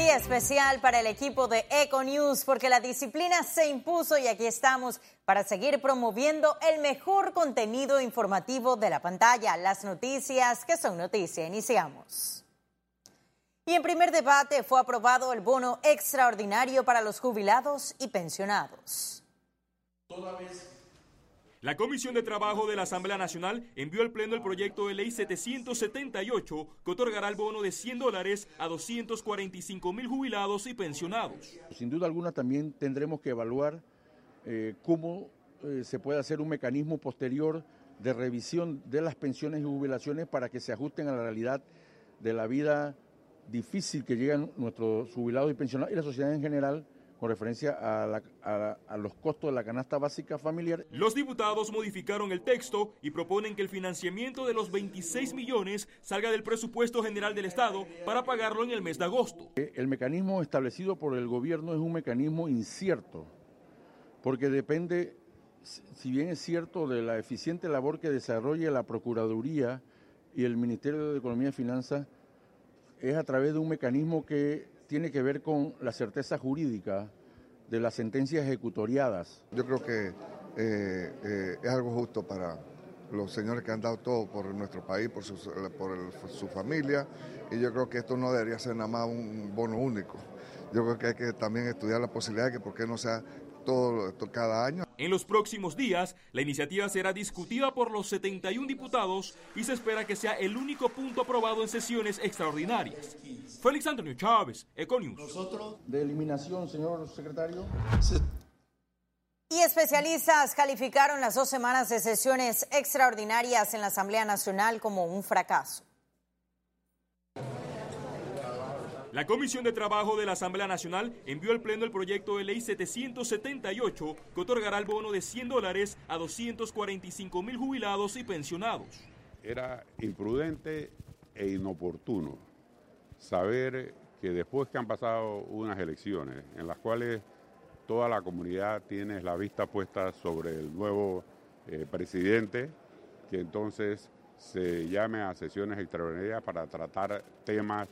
Día especial para el equipo de Econews porque la disciplina se impuso y aquí estamos para seguir promoviendo el mejor contenido informativo de la pantalla, las noticias que son noticia. Iniciamos. Y en primer debate fue aprobado el bono extraordinario para los jubilados y pensionados. Toda vez la Comisión de Trabajo de la Asamblea Nacional envió al Pleno el proyecto de ley 778 que otorgará el bono de 100 dólares a 245 mil jubilados y pensionados. Sin duda alguna también tendremos que evaluar eh, cómo eh, se puede hacer un mecanismo posterior de revisión de las pensiones y jubilaciones para que se ajusten a la realidad de la vida difícil que llegan nuestros jubilados y pensionados y la sociedad en general con referencia a, los costos de la canasta básica familiar. Los diputados modificaron el texto y proponen que el financiamiento de los 26 millones salga del presupuesto general del Estado para pagarlo en el mes de agosto. Eh, el mecanismo establecido por el gobierno es un mecanismo incierto, porque depende, si bien es cierto, de la eficiente labor que desarrolle la Procuraduría y el Ministerio de Economía y Finanzas, es a través de un mecanismo que tiene que ver con la certeza jurídica de las sentencias ejecutoriadas. Yo creo que eh, eh, es algo justo para los señores que han dado todo por nuestro país, por, su, su familia, y yo creo que esto no debería ser nada más un bono único. Yo creo que hay que también estudiar la posibilidad de que por qué no sea todo, cada año. En los próximos días, la iniciativa será discutida por los 71 diputados y se espera que sea el único punto aprobado en sesiones extraordinarias. Félix Antonio Chávez, Econius. Nosotros, de eliminación, señor secretario. Y especialistas calificaron las dos semanas de sesiones extraordinarias en la Asamblea Nacional como un fracaso. La Comisión de Trabajo de la Asamblea Nacional envió al Pleno el proyecto de ley 778 que otorgará el bono de 100 dólares a 245 mil jubilados y pensionados. Era imprudente e inoportuno saber que después que han pasado unas elecciones en las cuales toda la comunidad tiene la vista puesta sobre el nuevo eh, presidente, que entonces se llame a sesiones extraordinarias para tratar temas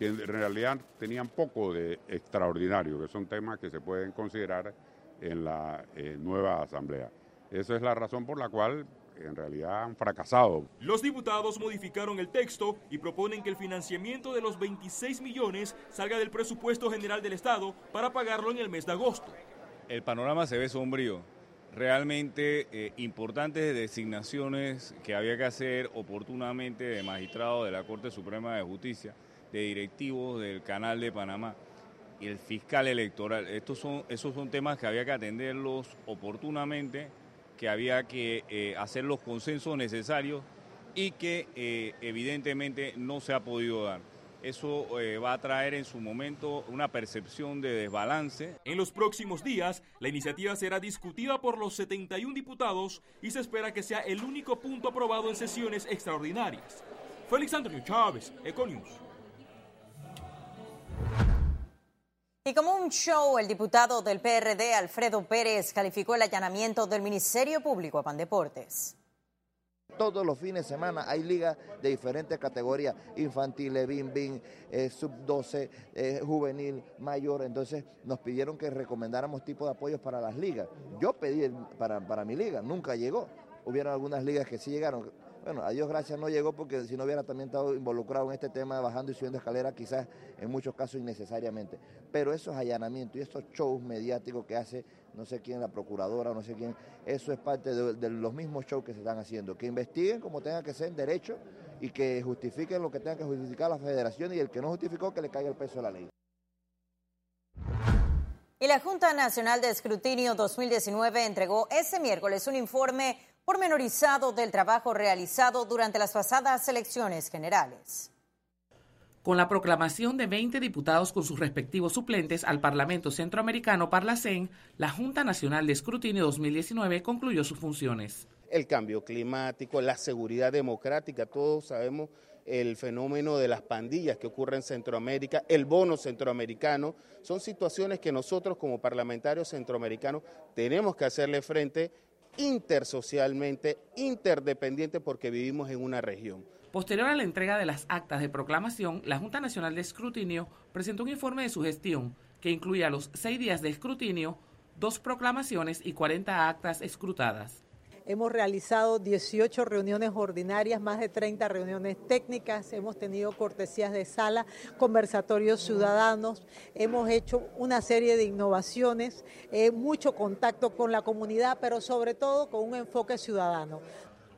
que en realidad tenían poco de extraordinario, que son temas que se pueden considerar en la eh, nueva asamblea. Esa es la razón por la cual en realidad han fracasado. Los diputados modificaron el texto y proponen que el financiamiento de los 26 millones salga del presupuesto general del Estado para pagarlo en el mes de agosto. El panorama se ve sombrío. Realmente eh, importantes designaciones que había que hacer oportunamente de magistrado de la Corte Suprema de Justicia de directivos del Canal de Panamá y el fiscal electoral. Estos son, esos son temas que había que atenderlos oportunamente, que había que eh, hacer los consensos necesarios y que eh, evidentemente no se ha podido dar. Eso eh, va a traer en su momento una percepción de desbalance. En los próximos días, la iniciativa será discutida por los 71 diputados y se espera que sea el único punto aprobado en sesiones extraordinarias. Félix Antonio Chávez, Econius. Y como un show, el diputado del PRD, Alfredo Pérez, calificó el allanamiento del Ministerio Público a Pandeportes. Todos los fines de semana hay ligas de diferentes categorías, infantiles, bim, bim, eh, sub-12, eh, juvenil, mayor. Entonces nos pidieron que recomendáramos tipos de apoyos para las ligas. Yo pedí para, para mi liga, nunca llegó. Hubieron algunas ligas que sí llegaron bueno, a Dios gracias no llegó porque si no hubiera también estado involucrado en este tema de bajando y subiendo escaleras, quizás en muchos casos innecesariamente. Pero esos allanamientos y esos shows mediáticos que hace no sé quién, la procuradora, no sé quién, eso es parte de, los mismos shows que se están haciendo. Que investiguen como tenga que ser en derecho y que justifiquen lo que tenga que justificar la federación y el que no justificó que le caiga el peso de la ley. Y la Junta Nacional de Escrutinio 2019 entregó ese miércoles un informe pormenorizado del trabajo realizado durante las pasadas elecciones generales. Con la proclamación de 20 diputados con sus respectivos suplentes al Parlamento Centroamericano Parlacén, la Junta Nacional de Escrutinio 2019 concluyó sus funciones. El cambio climático, la seguridad democrática, todos sabemos el fenómeno de las pandillas que ocurre en Centroamérica, el bono centroamericano, son situaciones que nosotros como parlamentarios centroamericanos tenemos que hacerle frente intersocialmente, interdependiente, porque vivimos en una región. Posterior a la entrega de las actas de proclamación, la Junta Nacional de Escrutinio presentó un informe de su gestión que incluía los seis días de escrutinio, dos proclamaciones y 40 actas escrutadas. Hemos realizado 18 reuniones ordinarias, más de 30 reuniones técnicas, hemos tenido cortesías de sala, conversatorios ciudadanos, hemos hecho una serie de innovaciones, eh, mucho contacto con la comunidad, pero sobre todo con un enfoque ciudadano.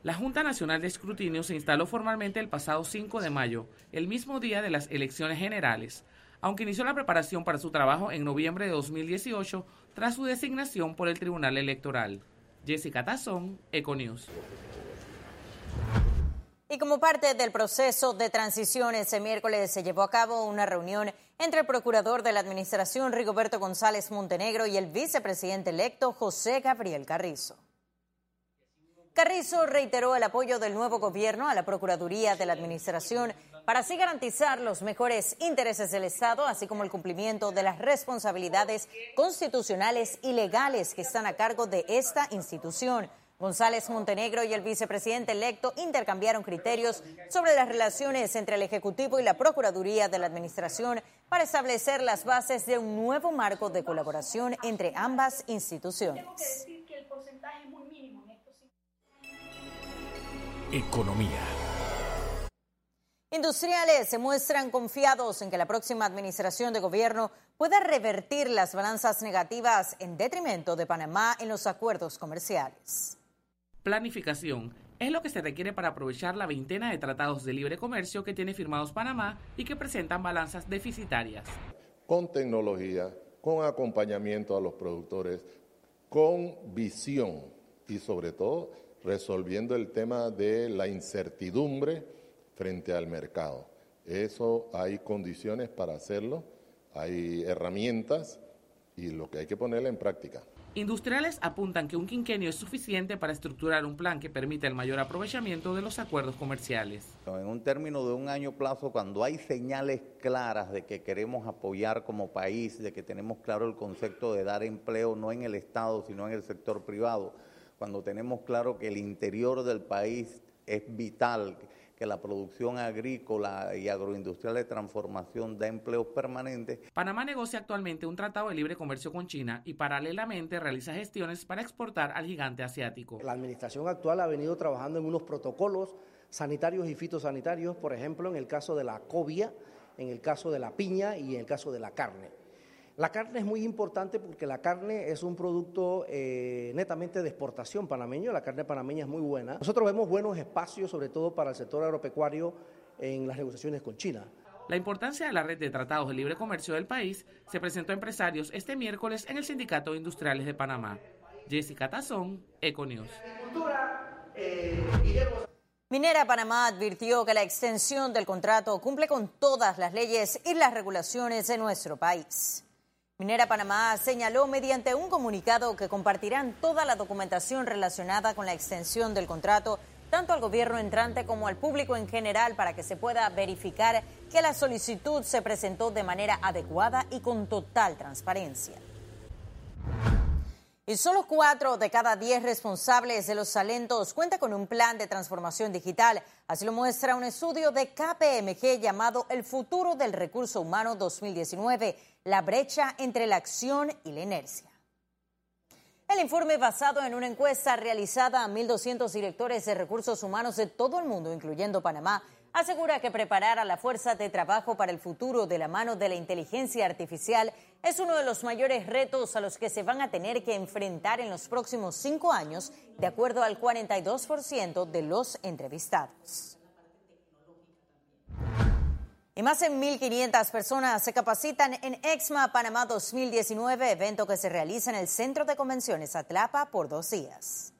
La Junta Nacional de Escrutinio se instaló formalmente el pasado 5 de mayo, el mismo día de las elecciones generales, aunque inició la preparación para su trabajo en noviembre de 2018 tras su designación por el Tribunal Electoral. Jessica Tazón, Econews. Y como parte del proceso de transición, ese miércoles se llevó a cabo una reunión entre el procurador de la Administración, Rigoberto González Montenegro, y el vicepresidente electo, José Gabriel Carrizo. Carrizo reiteró el apoyo del nuevo gobierno a la Procuraduría de la Administración para así garantizar los mejores intereses del Estado, así como el cumplimiento de las responsabilidades constitucionales y legales que están a cargo de esta institución. González Montenegro y el vicepresidente electo intercambiaron criterios sobre las relaciones entre el Ejecutivo y la Procuraduría de la Administración para establecer las bases de un nuevo marco de colaboración entre ambas instituciones. Economía. Industriales se muestran confiados en que la próxima administración de gobierno pueda revertir las balanzas negativas en detrimento de Panamá en los acuerdos comerciales. Planificación es lo que se requiere para aprovechar la veintena de tratados de libre comercio que tiene firmados Panamá y que presentan balanzas deficitarias. Con tecnología, con acompañamiento a los productores, con visión y sobre todo resolviendo el tema de la incertidumbre frente al mercado. Eso hay condiciones para hacerlo, hay herramientas y lo que hay que ponerla en práctica. Industriales apuntan que un quinquenio es suficiente para estructurar un plan que permita el mayor aprovechamiento de los acuerdos comerciales. En un término de un año plazo, cuando hay señales claras de que queremos apoyar como país, de que tenemos claro el concepto de dar empleo no en el Estado, sino en el sector privado, cuando tenemos claro que el interior del país es vital, que la producción agrícola y agroindustrial de transformación da empleos permanentes. Panamá negocia actualmente un tratado de libre comercio con China y paralelamente realiza gestiones para exportar al gigante asiático. La administración actual ha venido trabajando en unos protocolos sanitarios y fitosanitarios, por ejemplo, en el caso de la cobia, en el caso de la piña y en el caso de la carne. La carne es muy importante porque la carne es un producto eh, netamente de exportación panameño, la carne panameña es muy buena. Nosotros vemos buenos espacios, sobre todo para el sector agropecuario, en las negociaciones con China. La importancia de la red de tratados de libre comercio del país se presentó a empresarios este miércoles en el Sindicato de Industriales de Panamá. Jessica Tazón, Econews. Minera Panamá advirtió que la extensión del contrato cumple con todas las leyes y las regulaciones de nuestro país. Minera Panamá señaló mediante un comunicado que compartirán toda la documentación relacionada con la extensión del contrato, tanto al gobierno entrante como al público en general, para que se pueda verificar que la solicitud se presentó de manera adecuada y con total transparencia. Y solo cuatro de cada diez responsables de los talentos cuenta con un plan de transformación digital. Así lo muestra un estudio de KPMG llamado El futuro del recurso humano 2019, la brecha entre la acción y la inercia. El informe basado en una encuesta realizada a 1.200 directores de recursos humanos de todo el mundo, incluyendo Panamá, asegura que preparar a la fuerza de trabajo para el futuro de la mano de la inteligencia artificial es uno de los mayores retos a los que se van a tener que enfrentar en los próximos cinco años, de acuerdo al 42% de los entrevistados. Y más de 1.500 personas se capacitan en EXMA Panamá 2019, evento que se realiza en el Centro de Convenciones Atlapa por dos días.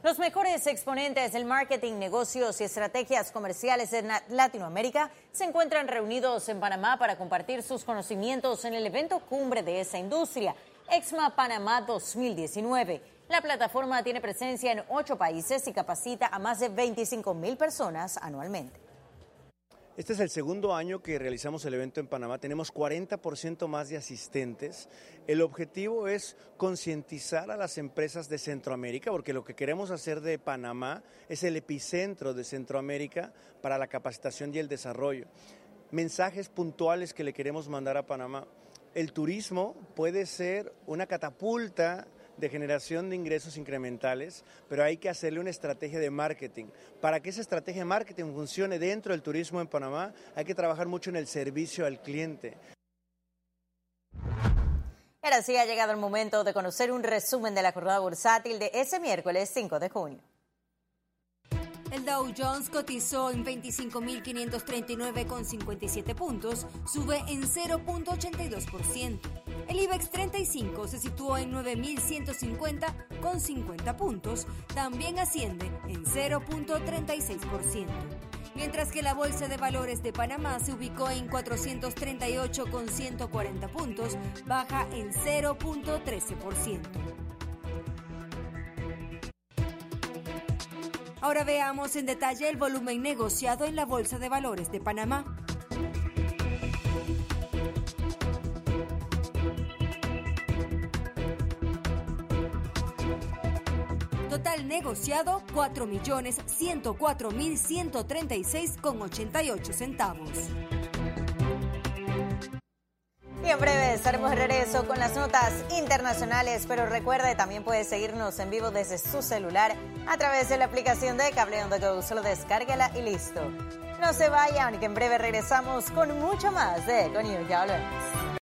Los mejores exponentes del marketing, negocios y estrategias comerciales de Latinoamérica se encuentran reunidos en Panamá para compartir sus conocimientos en el evento cumbre de esa industria, EXMA Panamá 2019. La plataforma tiene presencia en ocho países y capacita a más de 25 mil personas anualmente. Este es el segundo año que realizamos el evento en Panamá. Tenemos 40% más de asistentes. El objetivo es concientizar a las empresas de Centroamérica, porque lo que queremos hacer de Panamá es el epicentro de Centroamérica para la capacitación y el desarrollo. Mensajes puntuales que le queremos mandar a Panamá. El turismo puede ser una catapulta de generación de ingresos incrementales, pero hay que hacerle una estrategia de marketing. Para que esa estrategia de marketing funcione dentro del turismo en Panamá, hay que trabajar mucho en el servicio al cliente. Ahora sí ha llegado el momento de conocer un resumen de la jornada bursátil de ese miércoles 5 de junio. El Dow Jones cotizó en 25.539,57 puntos, sube en 0.82%. El IBEX 35 se situó en 9.150,50 puntos, también asciende en 0.36%. Mientras que la Bolsa de Valores de Panamá se ubicó en 438,140 puntos, baja en 0.13%. Ahora veamos en detalle el volumen negociado en la Bolsa de Valores de Panamá. Total negociado 4.104.136,88 centavos. Y en breve estaremos de regreso con las notas internacionales, pero recuerde, también puede seguirnos en vivo desde su celular a través de la aplicación de Cable On The Go. Solo descárguela y listo. No se vayan, que en breve regresamos con mucho más de Econius. Ya volvemos.